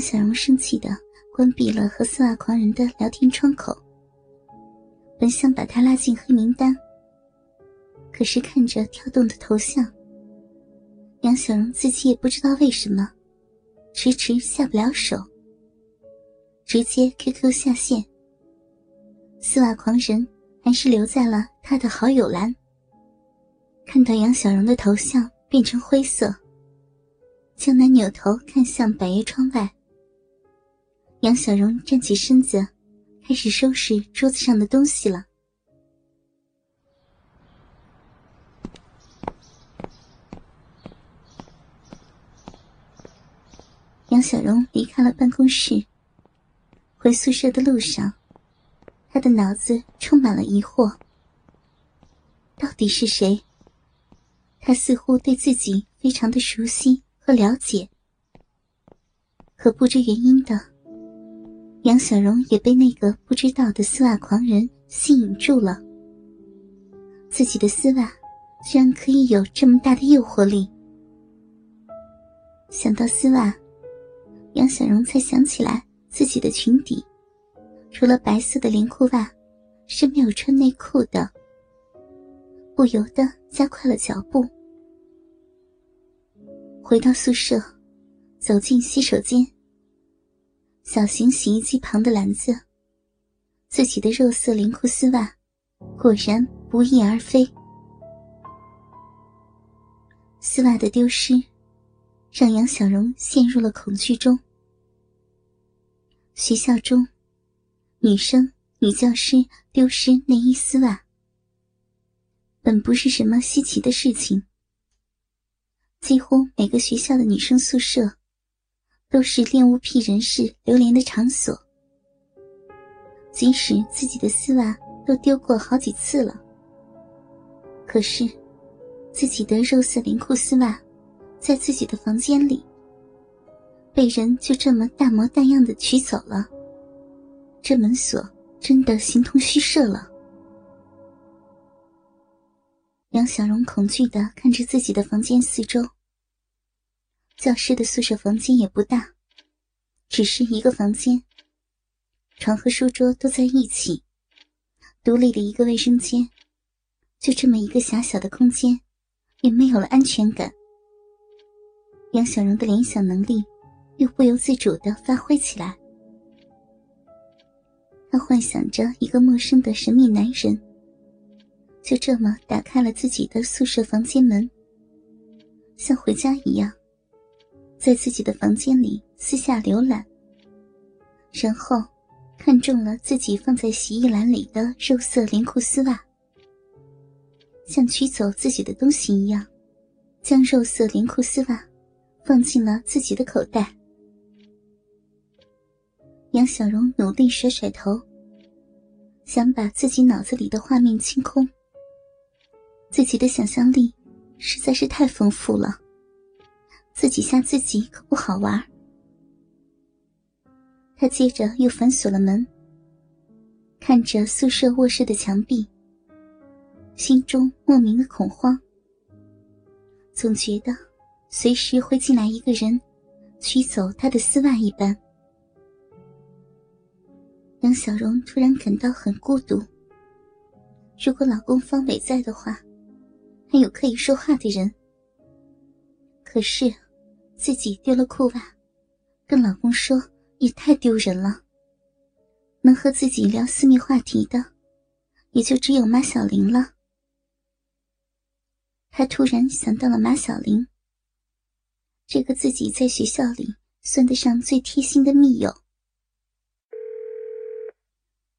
杨小荣生气的关闭了和丝袜狂人的聊天窗口，本想把他拉进黑名单，可是看着跳动的头像，杨小荣自己也不知道为什么，迟迟下不了手，直接 QQ 下线。丝袜狂人还是留在了他的好友栏。看到杨小荣的头像变成灰色，江南扭头看向百叶窗外。杨小荣站起身子，开始收拾桌子上的东西了。杨小荣离开了办公室，回宿舍的路上，他的脑子充满了疑惑：到底是谁？他似乎对自己非常的熟悉和了解，可不知原因的。杨小荣也被那个不知道的丝袜狂人吸引住了。自己的丝袜居然可以有这么大的诱惑力。想到丝袜，杨小荣才想起来自己的裙底，除了白色的连裤袜，是没有穿内裤的。不由得加快了脚步，回到宿舍，走进洗手间。小型洗衣机旁的篮子，自己的肉色连裤丝袜，果然不翼而飞。丝袜的丢失，让杨小荣陷入了恐惧中。学校中，女生、女教师丢失内衣丝袜，本不是什么稀奇的事情。几乎每个学校的女生宿舍。都是恋物癖人士流连的场所。即使自己的丝袜都丢过好几次了，可是自己的肉色连裤丝袜，在自己的房间里，被人就这么大模大样的取走了，这门锁真的形同虚设了。杨小荣恐惧的看着自己的房间四周。教师的宿舍房间也不大，只是一个房间，床和书桌都在一起，独立的一个卫生间，就这么一个狭小的空间，也没有了安全感。杨小荣的联想能力又不由自主的发挥起来，他幻想着一个陌生的神秘男人，就这么打开了自己的宿舍房间门，像回家一样。在自己的房间里私下浏览，然后看中了自己放在洗衣篮里的肉色连裤丝袜，像取走自己的东西一样，将肉色连裤丝袜放进了自己的口袋。杨小荣努力甩甩头，想把自己脑子里的画面清空。自己的想象力实在是太丰富了。自己吓自己可不好玩。他接着又反锁了门，看着宿舍卧室的墙壁，心中莫名的恐慌，总觉得随时会进来一个人，取走他的丝袜一般。杨小荣突然感到很孤独。如果老公方伟在的话，还有可以说话的人。可是，自己丢了裤袜，跟老公说也太丢人了。能和自己聊私密话题的，也就只有马小玲了。他突然想到了马小玲，这个自己在学校里算得上最贴心的密友。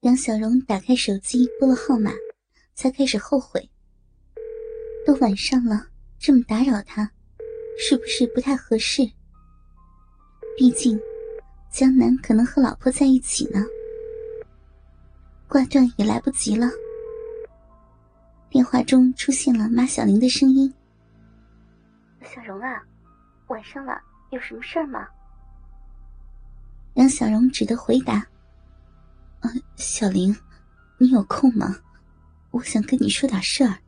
杨小荣打开手机拨了号码，才开始后悔。都晚上了，这么打扰他。是不是不太合适？毕竟，江南可能和老婆在一起呢。挂断也来不及了。电话中出现了马小玲的声音：“小荣啊，晚上了，有什么事儿吗？”杨小荣只得回答：“啊，小玲，你有空吗？我想跟你说点事儿。”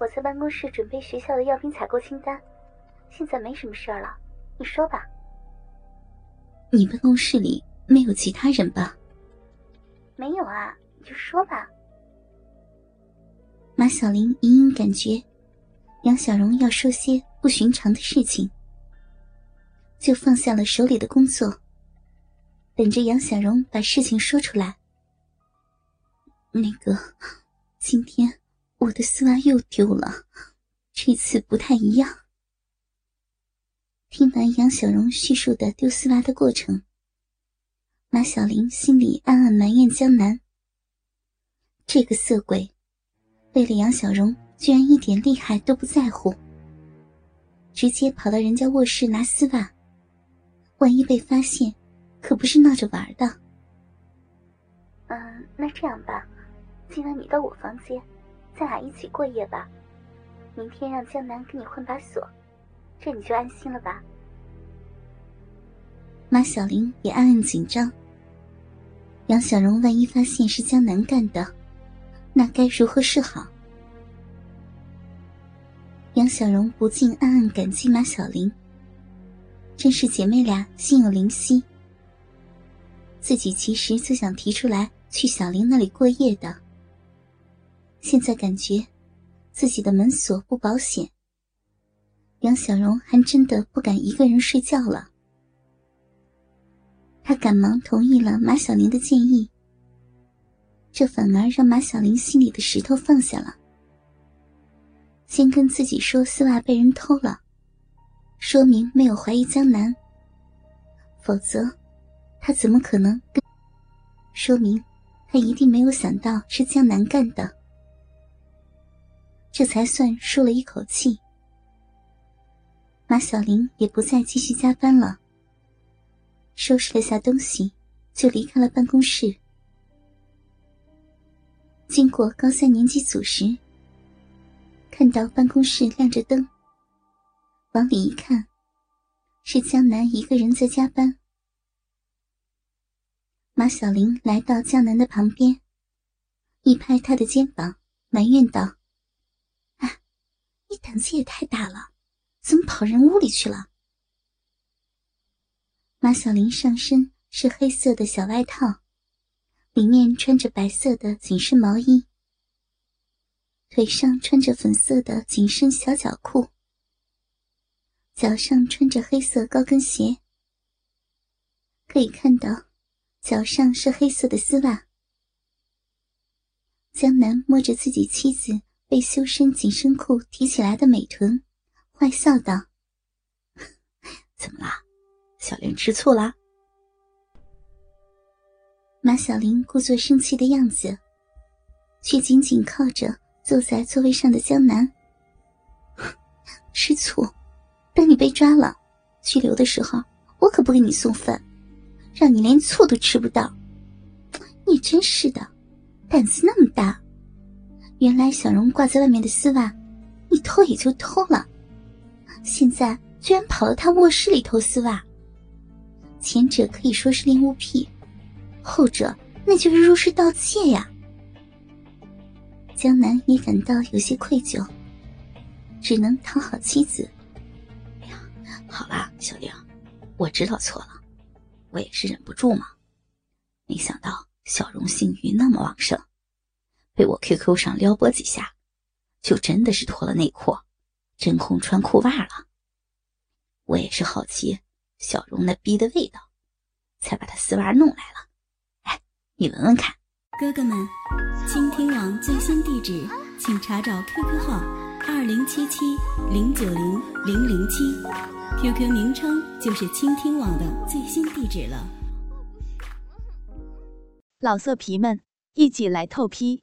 啊，我在办公室准备学校的药品采购清单，现在没什么事儿了，你说吧。你办公室里没有其他人吧？没有啊，你就说吧。马小玲隐隐感觉，杨小荣要说些不寻常的事情，就放下了手里的工作，等着杨小荣把事情说出来。那个，今天我的丝袜又丢了，这次不太一样。听完杨小荣叙述的丢丝袜的过程，马小玲心里暗暗埋怨江南这个色鬼。为了杨小荣，居然一点厉害都不在乎，直接跑到人家卧室拿丝袜。万一被发现，可不是闹着玩的。嗯，那这样吧，今晚你到我房间，咱俩一起过夜吧。明天让江南给你换把锁，这你就安心了吧？马小玲也暗暗紧张。杨小荣万一发现是江南干的。那该如何是好？杨小荣不禁暗暗感激马小玲，真是姐妹俩心有灵犀。自己其实就想提出来去小玲那里过夜的，现在感觉自己的门锁不保险，杨小荣还真的不敢一个人睡觉了。他赶忙同意了马小玲的建议。这反而让马小玲心里的石头放下了。先跟自己说丝袜被人偷了，说明没有怀疑江南。否则，他怎么可能跟？说明他一定没有想到是江南干的。这才算舒了一口气。马小玲也不再继续加班了，收拾了下东西，就离开了办公室。经过高三年级组时，看到办公室亮着灯，往里一看，是江南一个人在加班。马小玲来到江南的旁边，一拍他的肩膀，埋怨道：“，你胆子也太大了，怎么跑人屋里去了？”马小玲上身是黑色的小外套。里面穿着白色的紧身毛衣，腿上穿着粉色的紧身小脚裤，脚上穿着黑色高跟鞋。可以看到，脚上是黑色的丝袜。江南摸着自己妻子被修身紧身裤提起来的美臀，坏笑道：“ 怎么啦，小莲吃醋啦？”马小玲故作生气的样子，却紧紧靠着坐在座位上的江南。吃醋？等你被抓了，拘留的时候，我可不给你送饭，让你连醋都吃不到。你真是的，胆子那么大！原来小荣挂在外面的丝袜，你偷也就偷了，现在居然跑到他卧室里偷丝袜。前者可以说是恋物癖。后者那就是入室盗窃呀！江南也感到有些愧疚，只能讨好妻子。哎呀，好啦，小玲，我知道错了，我也是忍不住嘛。没想到小荣性欲那么旺盛，被我 QQ 上撩拨几下，就真的是脱了内裤，真空穿裤袜了。我也是好奇小荣那逼的味道，才把他丝袜弄来了。你闻闻看，哥哥们，倾听网最新地址，请查找 QQ 号二零七七零九零零零七，QQ 名称就是倾听网的最新地址了。老色皮们，一起来透批，